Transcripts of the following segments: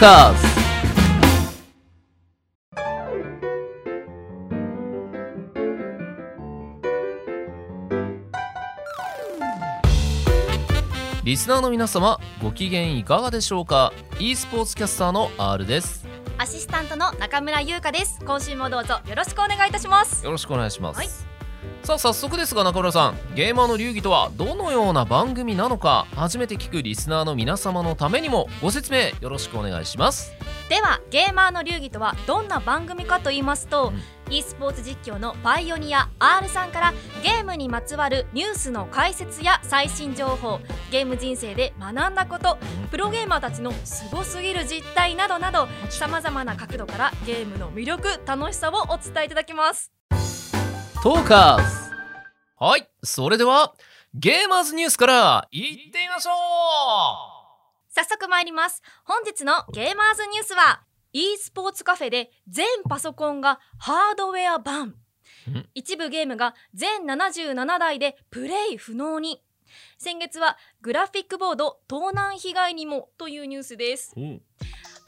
ーカーズリスナーの皆様ご機嫌いかがでしょうか？e スポーツキャスターの R です。アシスタントの中村優香です。今週もどうぞよろしくお願いいたします。よろしくお願いします、はいさあ早速ですが中村さん。ゲーマーの流儀とはどのような番組なのか。初めて聞くリスナーの皆様のためにもご説明よろしくお願いします。ではゲーマーの流儀とはどんな番組かと言いますと、e スポーツ実況のパイオニア R さんからゲームにまつわるニュースの解説や最新情報ゲーム人生で学んだことプロゲーマーたちのすごすぎる実態などなどさまざまな角度からゲームの魅力楽しさをお伝えいただきますトーカーズ。はいそれではゲーマーズニュースからいってみましょ早速参ります。本日のゲーマーズニュースは e スポーツカフェで全パソコンがハードウェア版ん？一部ゲームが全77台でプレイ不能に。先月はグラフィックボード盗難被害にもというニュースです。う、う。ん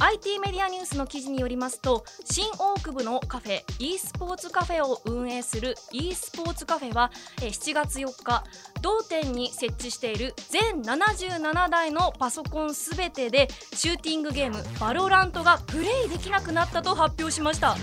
IT メディアニュースの記事によりますと新大久保のカフェ e スポーツカフェを運営する e スポーツカフェは7月4日同店に設置している全77台のパソコンすべてでシューティングゲームバロラントがプレイできなくなったと発表しました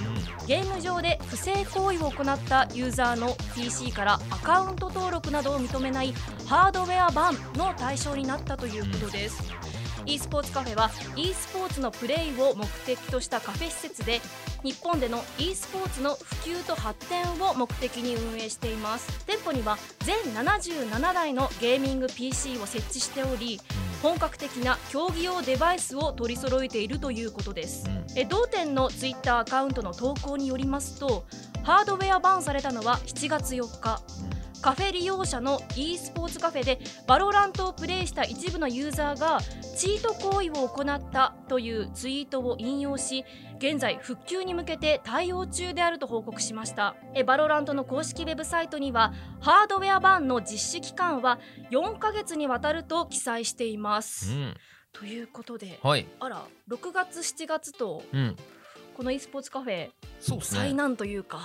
ゲーム上で不正行為を行ったユーザーの PC からアカウント登録などを認めないハードウェア版の対象になったということです。E スポーツカフェは e スポーツのプレイを目的としたカフェ施設で日本での e スポーツの普及と発展を目的に運営しています。店舗には全77台のゲーミング PC を設置しており本格的な競技用デバイスを取り揃えているということです。え同店のツイッターアカウントの投稿によりますとハードウェアバンされたのは7月4日カフェ利用者の e スポーツカフェで VALORANTをプレイした一部のユーザーがチート行為を行ったというツイートを引用し現在復旧に向けて対応中であると報告しました。え VALORANTの公式ウェブサイトにはハードウェア版の実施期間は4ヶ月にわたると記載しています、うん。ということではい。あら6月7月とうんこの e スポーツカフェそうね。災難というか、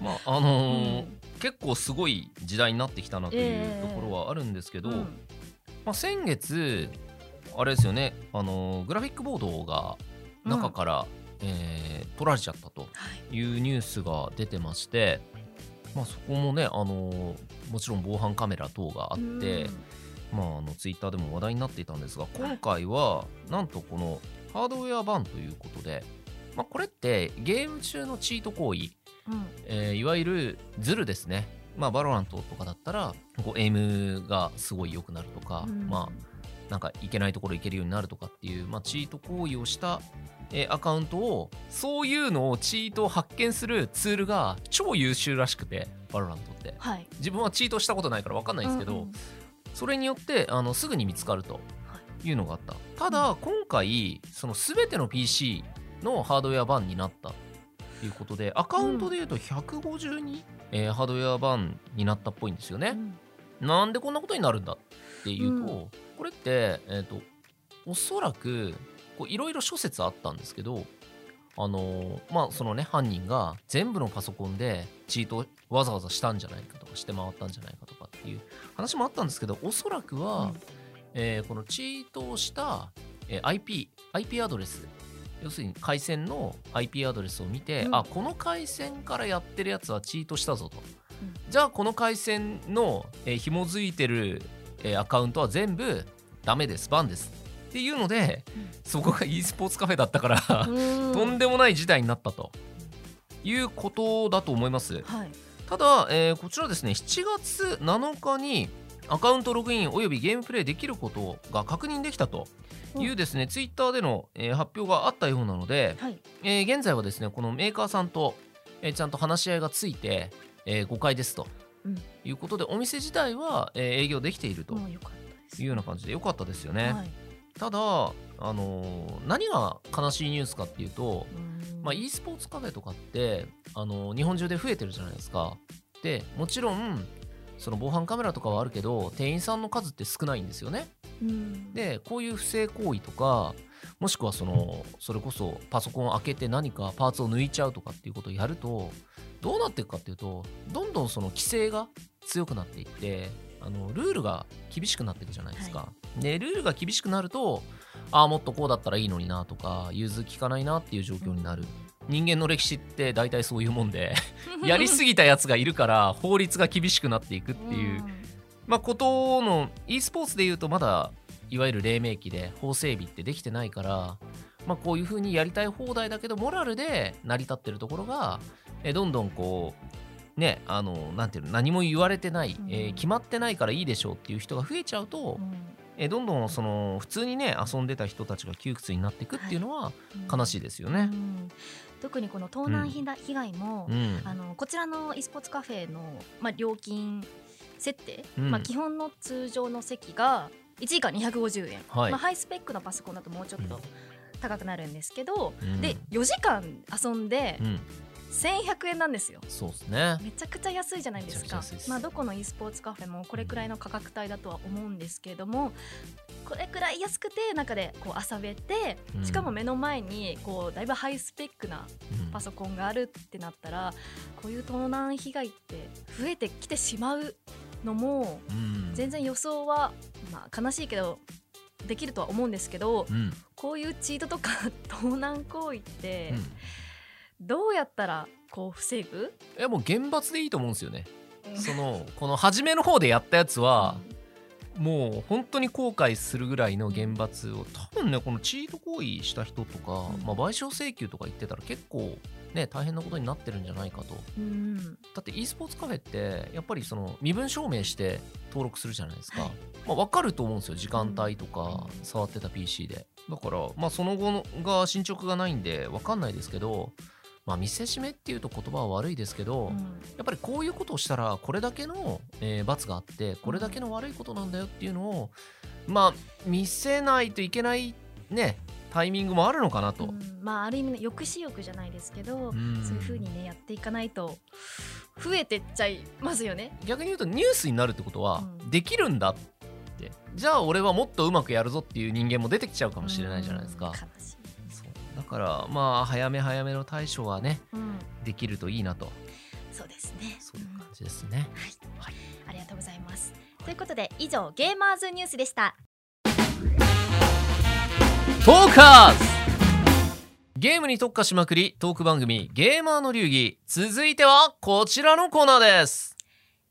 まああのーうん。結構すごい時代になってきたなというところはあるんですけど、うん。まあ、先月あれですよね、あのーグラフィックボードが中から、えー取られちゃったとはい。いうニュースが出てまして、まあ、そこもね、あのーもちろん防犯カメラ等があって、まあ、あのツイッターでも話題になっていたんですが今回はなんとこのハードウェア BAN ということで、まあ、これってゲーム中のチート行為うん。えーいわゆるズルですね。まあ、 VALORANT とかだったら、こう、エイムがすごい良くなるとか、うん。まあ、なんかいけないところ行けるようになるとかっていう、まあ、チート行為をした、えーアカウントを、そういうのをチートを発見するツールが超優秀らしくて、 VALORANT って。はい。自分はチートしたことないから分かんないんですけど、うんうん。それによってあのすぐに見つかるというのがあった。ただ、今回、その全ての PC のハードウェア BAN になったということで、アカウントでいうと152、えーハードウェア BAN になったっぽいんですよね。うんなんでこんなことになるんだっていうと、うんこれって、えっ、と、おそらく、こういろいろ諸説あったんですけど、あのーまあそのね犯人が全部のパソコンでチートをわざわざしたんじゃないかとかして回ったんじゃないかとかっていう話もあったんですけどおそらくは、うんえーこのチートをした、えー IP, IP アドレス。要するに回線の IP アドレスを見て、うん。あこの回線からやってるやつはチートしたぞと、うん。じゃあこの回線の、えー紐づいてる、えーアカウントは全部ダメです。バンです。っていうので、うん。そこが e スポーツカフェだったから、うん。とんでもない事態になったと。いうことだと思います。はい。ただ、えーこちらですね。7月7日にアカウントログインおよびゲームプレイできることが確認できたというですね、ツイッターでの、えー発表があったようなので、はい。えー現在はですねこのメーカーさんと、えーちゃんと話し合いがついて、えー誤解ですと、うん。いうことでお店自体は、えー営業できているというような感じでよかったですよね。はい。ただ、あのー何が悲しいニュースかっていうと、うん。まあ、e スポーツカフェとかって、あの日本中で増えてるじゃないですか。でもちろんその防犯カメラとかはあるけど店員さんの数って少ないんですよね。うんでこういう不正行為とか、もしくはそのそれこそパソコンを開けて何かパーツを抜いちゃうとかっていうことをやるとどうなっていくかっていうとどんどんその規制が強くなっていってあのルールが厳しくなっていくじゃないですか。でルールが厳しくなるとああもっとこうだったらいいのになとか融通きかないなっていう状況になる。人間の歴史って大体そういうもんで やりすぎたやつがいるから法律が厳しくなっていくっていう、まあ、ことの e スポーツでいうとまだいわゆる黎明期で法整備ってできてないから、まあ、こういうふうにやりたい放題だけどモラルで成り立ってるところがえどんどんこうねあのなんていうの何も言われてない、うん。えー決まってないからいいでしょうっていう人が増えちゃうと、えどんどんその普通にね遊んでた人たちが窮屈になっていくっていうのは悲しいですよね。うん。特にこの盗難被害被害も、うん。あのこちらの e スポーツカフェの、まあ、料金設定、うん。まあ、基本の通常の席が1時間250円、はい。まあ、ハイスペックのパソコンだともうちょっと高くなるんですけど、うん。で4時間遊んでうん、1100円なんですよ。そうですね。めちゃくちゃ安いじゃないですか。まあ、どこの e スポーツカフェもこれくらいの価格帯だとは思うんですけれどもこれくらい安くて中でこう遊べてうん。しかも目の前にこうだいぶハイスペックなうん。パソコンがあるってなったらこういう盗難被害って増えてきてしまうのもうん。全然予想は、まあ、悲しいけどできるとは思うんですけどうん。こういうチートとか 盗難行為ってうんどうやったらこう防ぐ、いやもう厳罰でいいと思うんですよね。そのこの初めの方でやったやつはもう本当に後悔するぐらいの厳罰を多分ねこのチート行為した人とか、うん。まあ、賠償請求とか言ってたら結構ね大変なことになってるんじゃないかと。うん。だって e スポーツカフェってやっぱりその身分証明して登録するじゃないですか、はい。まあ、分かると思うんですよ。時間帯とかうん。触ってた PC で。だからまあその後のが進捗がないんで分かんないですけどまあ見せしめっていうと言葉は悪いですけど、うんやっぱりこういうことをしたらこれだけの、えー罰があってこれだけの悪いことなんだよっていうのをまあ見せないといけないねタイミングもあるのかなと。うんまあある意味の抑止力じゃないですけど、うんそういう風にねやっていかないと増えてっちゃいますよね。逆に言うとニュースになるってことは、うんできるんだってじゃあ俺はもっとうまくやるぞっていう人間も出てきちゃうかもしれないじゃないですか。うん悲しい。だからまあ早め早めの対処はねうん、できるといいなとそうですね。そういう感じですね。はい、ありがとうございます。ということで以上ゲーマーズニュースでした。トーカーズゲームに特化しまくりトーク番組ゲーマーの流儀続いてはこちらのコーナーです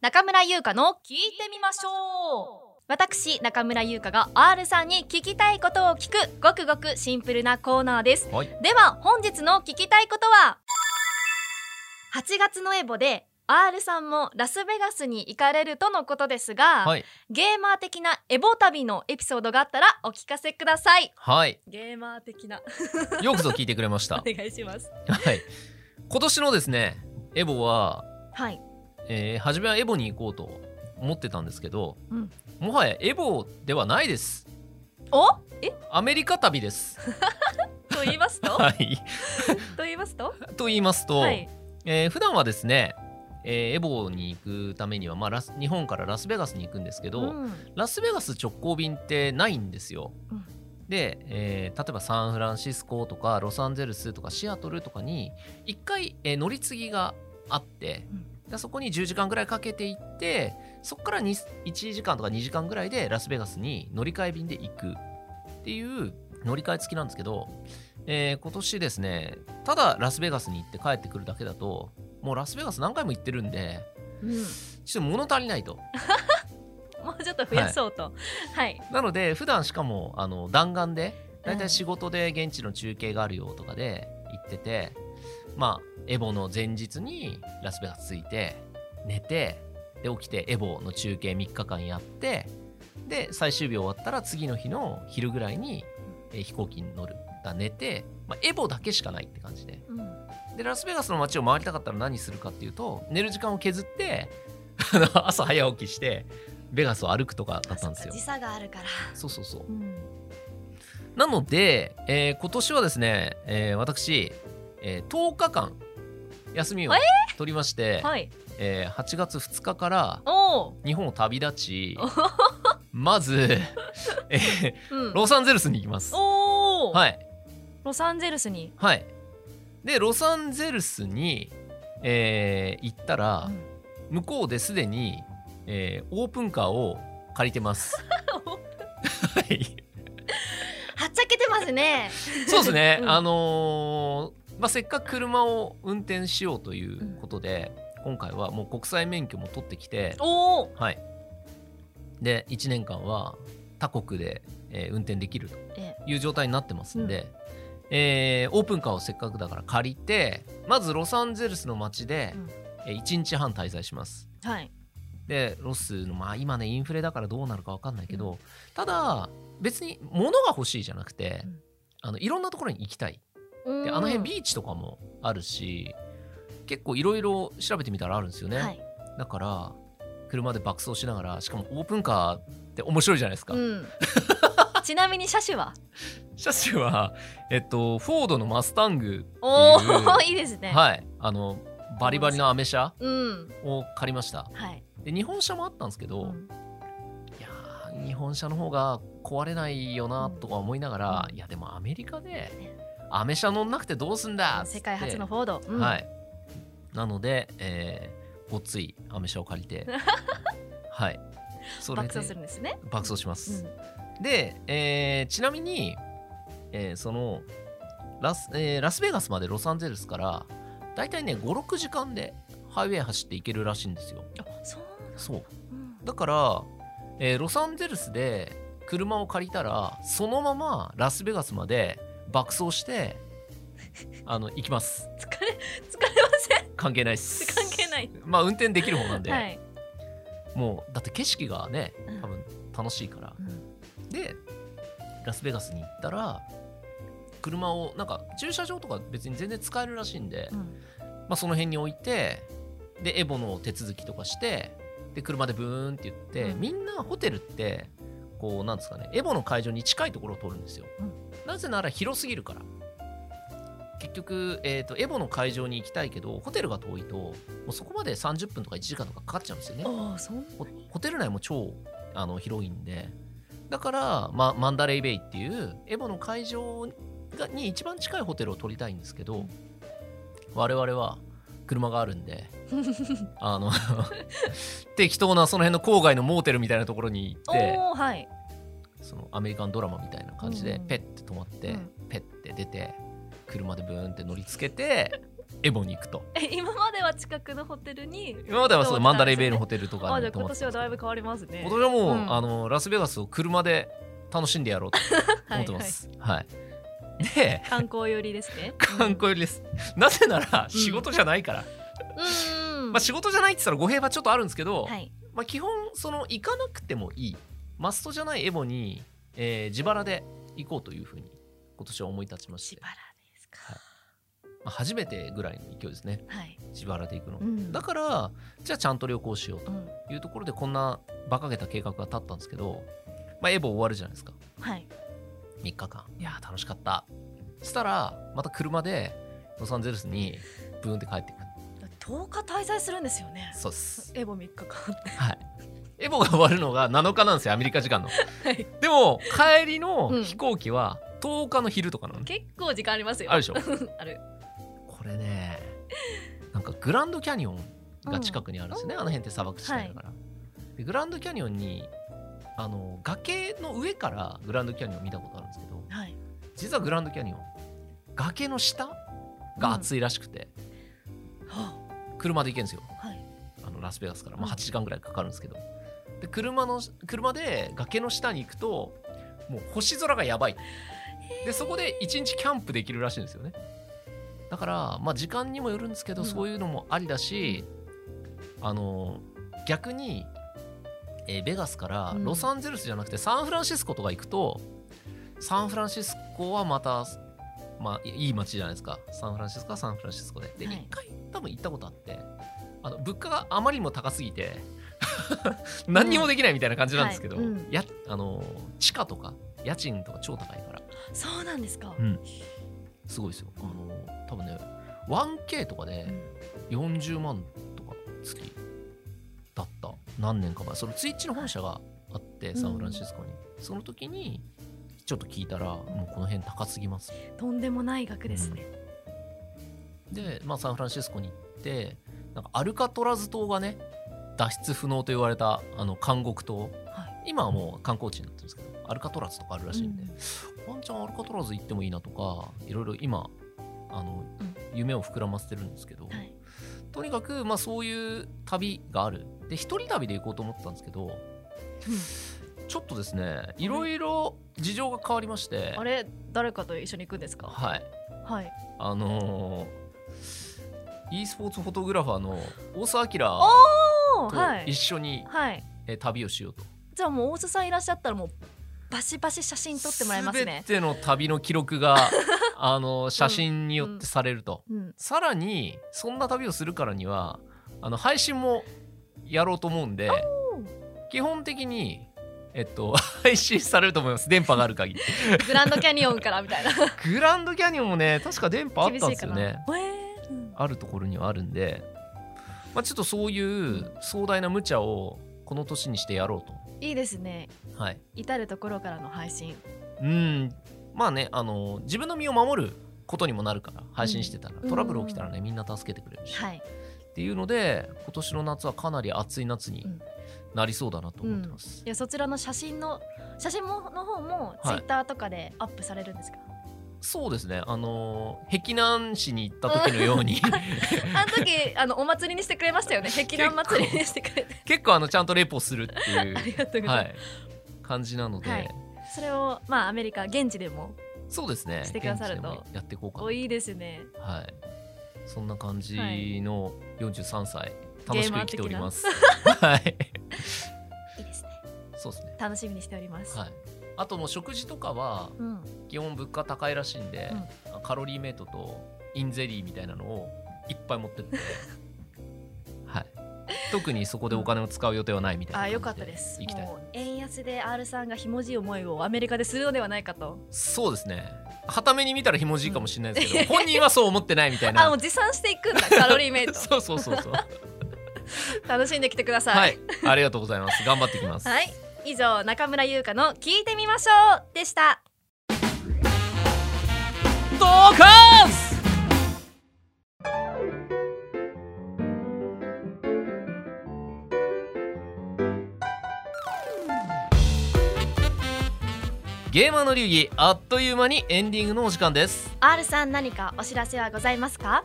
中村優香の聞いてみましょう。私中村優香が R さんに聞きたいことを聞くごくごくシンプルなコーナーです。はい。では本日の聞きたいことは8月のエボで R さんもラスベガスに行かれるとのことですが、はい。ゲーマー的なエボ旅のエピソードがあったらお聞かせください。はい。ゲーマー的な。よくぞ聞いてくれました。お願いします。はい。今年のですねエボは、はい。えー初めはエボに行こうと思ってたんですけど、うん。もはやエボではないです。お？え？アメリカ旅です。と言いますと？はい。と言いますと？と言いますと、はい。えー普段はですね、えーエボに行くためには、まあ、ラス日本からラスベガスに行くんですけど、うん。ラスベガス直行便ってないんですよ。うん。で、えー例えばサンフランシスコとかロサンゼルスとかシアトルとかに1回、えー乗り継ぎがあって、うん。でそこに10時間ぐらいかけて行ってそこからに1時間とか2時間ぐらいでラスベガスに乗り換え便で行くっていう乗り換え付きなんですけど、えー今年ですねただラスベガスに行って帰ってくるだけだともうラスベガス何回も行ってるんでうん。ちょっと物足りないと。もうちょっと増やそうと。はい、なので普段しかもあの弾丸で大うん体仕事で現地の中継があるよとかで行ってて、まあエボの前日にラスベガス着いて寝てで起きてエボの中継3日間やってで最終日終わったら次の日の昼ぐらいに、えー飛行機に乗る。だ寝て、まあ、エボだけしかないって感じで。うん、でラスベガスの街を回りたかったら何するかっていうと寝る時間を削って 朝早起きしてベガスを歩くとかだったんですよ。時差があるから、そうそうそう。うん、なので、えー今年はですね、えー私、えー10日間休みをえ取りまして、はい。えー8月2日から日本を旅立ち まず、えーうん、ロサンゼルスに行きます。はい。ロサンゼルスに、はい。でロサンゼルスに、えー行ったら、うん。向こうですでに、えーオープンカーを借りてます。はい。はっちゃけてますね。そうですね、うん。あのーまあ、せっかく車を運転しようということで、今回はもう国際免許も取ってきて、はい、で1年間は他国で、えー運転できるとえいう状態になってますんで、えーオープンカーをせっかくだから借りてまずロサンゼルスの街で、うん。えー1日半滞在します。はい。でロスのまあ今ねインフレだからどうなるか分かんないけど、ただ別に物が欲しいじゃなくて、うん。あのいろんなところに行きたいでであの辺ビーチとかもあるし結構いろいろ調べてみたらあるんですよね、はい。だから車で爆走しながらしかもオープンカーって面白いじゃないですか、うん、ちなみに車種は？車種はえっとフォードのマスタングおっていうお いいですね。はい。あのバリバリのアメ車うん。を借りました。はい、で日本車もあったんですけど、うん。いやー日本車の方が壊れないよなとか思いながら、うん。いやでもアメリカでアメ車乗んなくてどうすんだ？世界初のフォード、うん。はい。なので、えー、ごっついアメ車を借りて。はい。それで爆走するんですね、爆走しまうす、ん。で、えーちなみに、えーそのラス,、えーラスベガスまでロサンゼルスからだいたいね56時間でハイウェイ走って行けるらしいんですよ。あそうそう。うん。だから、えーロサンゼルスで車を借りたらそのままラスベガスまで爆走してあの行きます。疲れ疲れません？関係ないっす。関係ない。まあ運転できる方なんで、はい、もうだって景色がねうん。多分楽しいから。うん。でラスベガスに行ったら車をなんか駐車場とか別に全然使えるらしいんで、うん。まあ、その辺に置いてでエボの手続きとかしてで車でブーンって言って、うん。みんなホテルってこうなんですかねエボの会場に近いところを通るんですよ、うん。なぜなら広すぎるから。結局、えー、とエボの会場に行きたいけどホテルが遠いともうそこまで30分とか1時間とかかかっちゃうんですよね。ああそんなホホテル内も超あの広いんで。だから、ま、マンダレイベイっていうエボの会場がに一番近いホテルを取りたいんですけど我々は車があるんで あの 適当なその辺の郊外のモーテルみたいなところに行ってはい。そのアメリカンドラマみたいな感じでうん。ペッて止まって、うん。ペッて出て車でブーンって乗りつけてエボに行くと。え今までは近くのホテルに今まではそう泊まマンダレイベイのホテルとかに泊まって今年はだいぶ変わりますね。今年はもう、うん。あのラスベガスを車で楽しんでやろうと思ってます。はい、で観光寄りですね。観光寄りです。なぜなら仕事じゃないから、うんまあ、仕事じゃないって言ったら語弊はちょっとあるんですけど、はい。まあ、基本その行かなくてもいい。マストじゃないエボに、えー自腹で行こうというふうに今年は思い立ちまして。自、腹ですか。まあ、初めてぐらいの勢いですね。はい、自腹で行くの。うん。だからじゃあちゃんと旅行しよううん。というところでこんな馬鹿げた計画が立ったんですけど、まあ、エボ終わるじゃないですか。はい3日間。いやー楽しかった。そしたらまた車でロサンゼルスにブーンって帰ってくる。10日滞在するんですよね。そうっす。エボ3日間はい。エボが終わるのが7日なんですよアメリカ時間の。はい。でも帰りのうん飛行機は10日の昼とかなの、結構時間ありますよ。あるでしょ？ある。これねなんかグランドキャニオンが近くにあるんですよね、うん。あの辺って砂漠地帯だから、でグランドキャニオンにあの崖の上からグランドキャニオンを見たことある？実はグランドキャニオン崖の下が暑いらしくて、は車で行けるんですよ。あはい。あのラスベガスから、まあ、うん。8時間ぐらいかかるんですけど、で車の車で崖の下に行くともう星空がやばい。でそこで1日キャンプできるらしいんですよね。だからまあ時間にもよるんですけど、うん。そういうのもありだしあの逆に、えーベガスからうん。ロサンゼルスじゃなくてサンフランシスコとか行くとサンフランシスコはまたまあいい街じゃないですか。サンフランシスコはサンフランシスコで。で、はい。一回多分行ったことあって。あの物価があまりにも高すぎて 何にもできないみたいな感じなんですけど、はいうん。やあの地価とか家賃とか超高いから、そうなんですか、うん、すごいですよ。あの多分ね 1K とかで40万とか月だった。何年か前。そのツイッチの本社があってん。サンフランシスコに、その時にちょっと聞いたらもうこの辺高すぎます。とんでもない額ですね、で、まあ、サンフランシスコに行ってなんかアルカトラズ島がね脱出不能と言われたあの監獄島、はい。今はもう観光地になってるんですけどアルカトラズとかあるらしいんで、ワンチャンアルカトラズ行ってもいいなとかいろいろ今あの、うん。夢を膨らませてるんですけど、はい。とにかく、まあ、そういう旅がある。で一人旅で行こうと思ってたんですけどちょっとですねい。ろいろ事情が変わりまして。あれ誰かと一緒に行くんですか？はい。はい。あのー e スポーツフォトグラファーの大沢明と一緒に、はい。えー旅をしようと。じゃあもう大須さんいらっしゃったらもうバシバシ写真撮ってもらいますね。全ての旅の記録が あの写真によってされると、うん。さらにそんな旅をするからにはあの配信もやろうと思うんで基本的にえっと 配信されると思います。電波がある限り。グランドキャニオンからみたいな。グランドキャニオンもね確か電波あったんですよね。えー。うんあるところにはあるんで、まあ、ちょっとそういう壮大な無茶をこの年にしてやろうと。いいですね。はい。至る所からの配信。うん。まあねあの自分の身を守ることにもなるから配信してたら、うん。トラブル起きたらねみんな助けてくれるし、はいっていうので今年の夏はかなり暑い夏にうん。なりそうだなと思ってます、いやそちらの写真の写真もの方もツイッターとかでアップされるんですか、そうですね。あの碧南市に行った時のように。あの時あのお祭りにしてくれましたよね。碧南祭りにしてくれて。結構あのちゃんとレポするってあいう りがとうございます、はい。感じなので、はい。それをまあアメリカ現地でもそうですね。してくださるとやっていこうかいいですね。はい。そんな感じの43歳、ゲーマー的な？楽しく生きております。はい。いいですねそうですね。楽しみにしております、はい。あともう食事とかはうん基本物価高いらしいんで、カロリーメイトとインゼリーみたいなのをいっぱい持ってって、はい。特にそこでお金を使う予定はないみたいな感じあよかったです行きたいもう円安で R さんがひもじい思いをアメリカでするのではないかとそうですね。はために見たらひもじいかもしれないですけど、本人はそう思ってないみたいな。あもう持参していくんだカロリーメイト そうそうそうそう。楽しんできてくださいはい。ありがとうございます。頑張ってきます。はい、以上中村優香の聞いてみましょうでしたドカンゲーマーの流儀あっという間にエンディングのお時間です。R さん何かお知らせはございますか？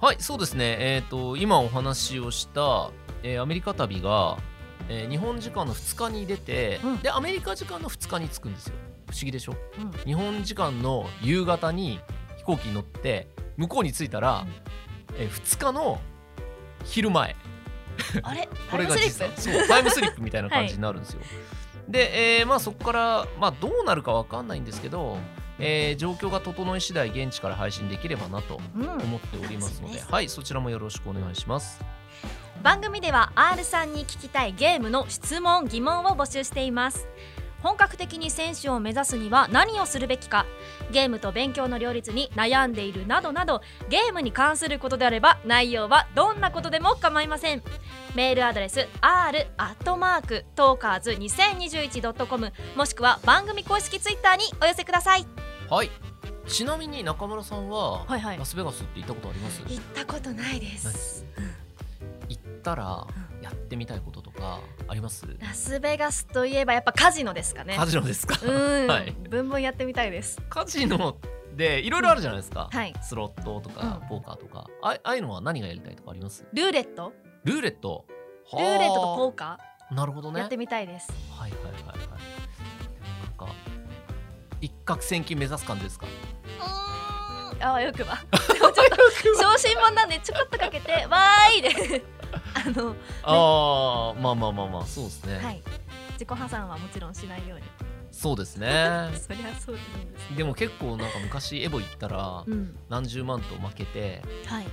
はいそうですね。えっ、と今お話をした、えーアメリカ旅が、えー日本時間の2日に出て、うん。でアメリカ時間の2日に着くんですよ。不思議でしょ？うん。日本時間の夕方に飛行機に乗って向こうに着いたら、えー2日の昼前。あれ？これが実際そうタイムスリップみたいな感じになるんですよ。で、えーまあ、そこから、まあ、どうなるかわかんないんですけど、えー状況が整い次第現地から配信できればなとうん。思っておりますので、楽しみですはいそちらもよろしくお願いします。番組では R さんに聞きたいゲームの質問疑問を募集しています本格的に選手を目指すには何をするべきかゲームと勉強の両立に悩んでいるなどなどゲームに関することであれば内容はどんなことでも構いません。メールアドレス r アットマークトーカーズ 2021.com もしくは番組公式ツイッターにお寄せください。はい。ちなみに中村さんは、はいはい。ラスベガスって行ったことあります？行ったことないです。行ったらやってみたいこととかあります？ラスベガスといえばやっぱカジノですかね。カジノですか？うん、はい。ブンブンやってみたいです。カジノでいろいろあるじゃないですか、はい。スロットとかうん。ポーカーとか、あああいうのは何がやりたいとかあります？ルーレット？ルーレット。ルーレットとポーー？カなるほどね。ーやってみたいです。はいはいはいはい。なんか一攫千金目指す感じですか？うーん。あわよくばちょっと小心者なんでちょこっとかけてわーいであのああまあまあまあまあ。そうですね、はい。自己破産はもちろんしないように。そうですね。そりゃそうですでも結構なんか昔エボ行ったらうん。何十万と負けてはい。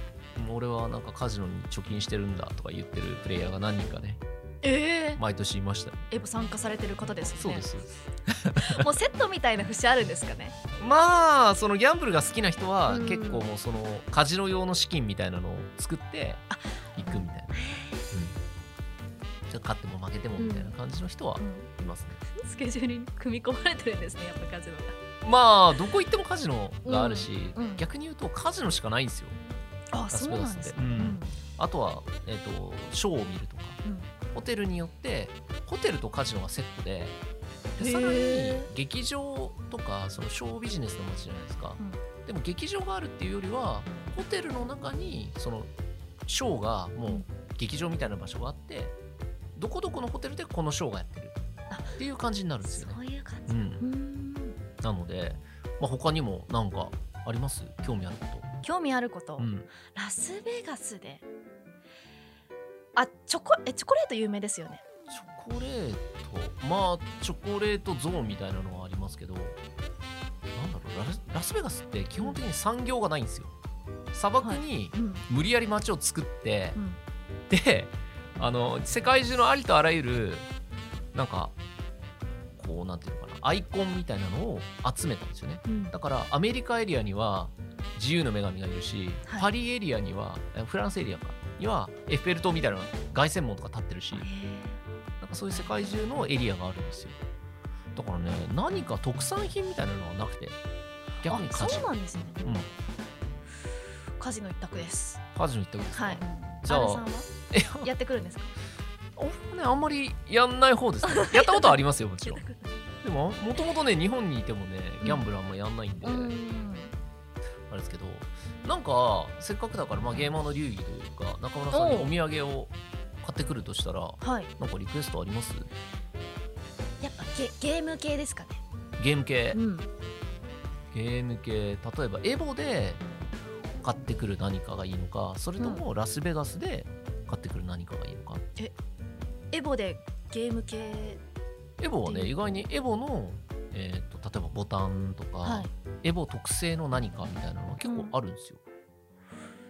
もう俺はなんかカジノに貯金してるんだとか言ってるプレイヤーが何人かねええ毎年いましたエボ参加されてる方ですよね。そうです。もうセットみたいな節あるんですかね？まあそのギャンブルが好きな人はうん。結構もうそのカジノ用の資金みたいなのを作ってあ。行くみたいな、うん、じゃあ勝っても負けてもみたいな感じの人はうん。いますね、スケジュールに組み込まれてるんですねやっぱカジノが。まあどこ行ってもカジノがあるし、うん。うん。逆に言うとカジノしかないんですよ。あそうなんうん。あとは、えー、とショーを見るとか。うんホテルによってホテルとカジノがセットででさらに劇場とかそのショービジネスの街じゃないですか、うん。でも劇場があるっていうよりはホテルの中にそのショーがもう劇場みたいな場所があってどこどこのホテルでこのショーがやってるあっていう感じになるんですよね。そういう感じ。うん。うん。なので、まあ、他にもなんかあります？興味あるこ興味あること、と、うん、ラスベガスであチョコえチョコレート有名ですよね。チョコレート？まあチョコレートゾーンみたいなのはありますけどなんだろうラスラスベガスって基本的に産業がないんですよ。砂漠にうん。無理やり街を作って、うん。であの世界中のありとあらゆるなんかこうなんていうのかなアイコンみたいなのを集めたんですよね。うん。だからアメリカエリアには自由の女神がいるし、はい。パリエリアにはえフランスエリアかにはエッフェル塔みたいな凱旋門とか立ってるしへなんかそういう世界中のエリアがあるんですよ。だからね何か特産品みたいなのはなくて逆にカジノ。そうなんですね。うん。カジノ一択です。カジノ行ったことですか、はい。じゃあや。ってくるんですか？俺もねあんまりやんない方ですね。やったことはありますよもちろん。でももともとね日本にいてもねギャンブルあんまやんないんで、うんあれですけどなんかせっかくだから、まあ、ゲーマーの流儀というか中村さんにお土産を買ってくるとしたらはい。なんかリクエストあります？やっぱゲゲーム系ですかね。ゲーム系。うん。ゲーム系。例えばエボで買ってくる何かがいいのかそれともラスベガスで買ってくる何かがいいのか、エボでゲーム系？エボはね意外にエボの、えー、と例えばボタンとか、はい。エボ特製の何かみたいなのが結構あるんですよ、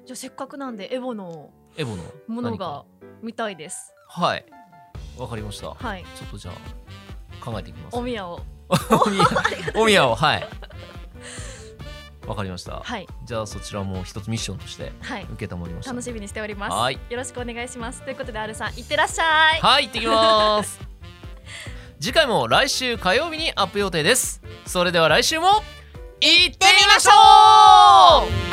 じゃあせっかくなんでエボのエボのものが見たいです。はい。わかりました、はい。ちょっとじゃあ考えていきます。おみやを。おみやを。はい。わかりました、はい。じゃあそちらも一つミッションとしてはい。受けたまりました。楽しみにしております。はい。よろしくお願いします。ということで R さんいってらっしゃい。はい行ってきます次回も来週火曜日にアップ予定です。それでは来週も行ってみましょう。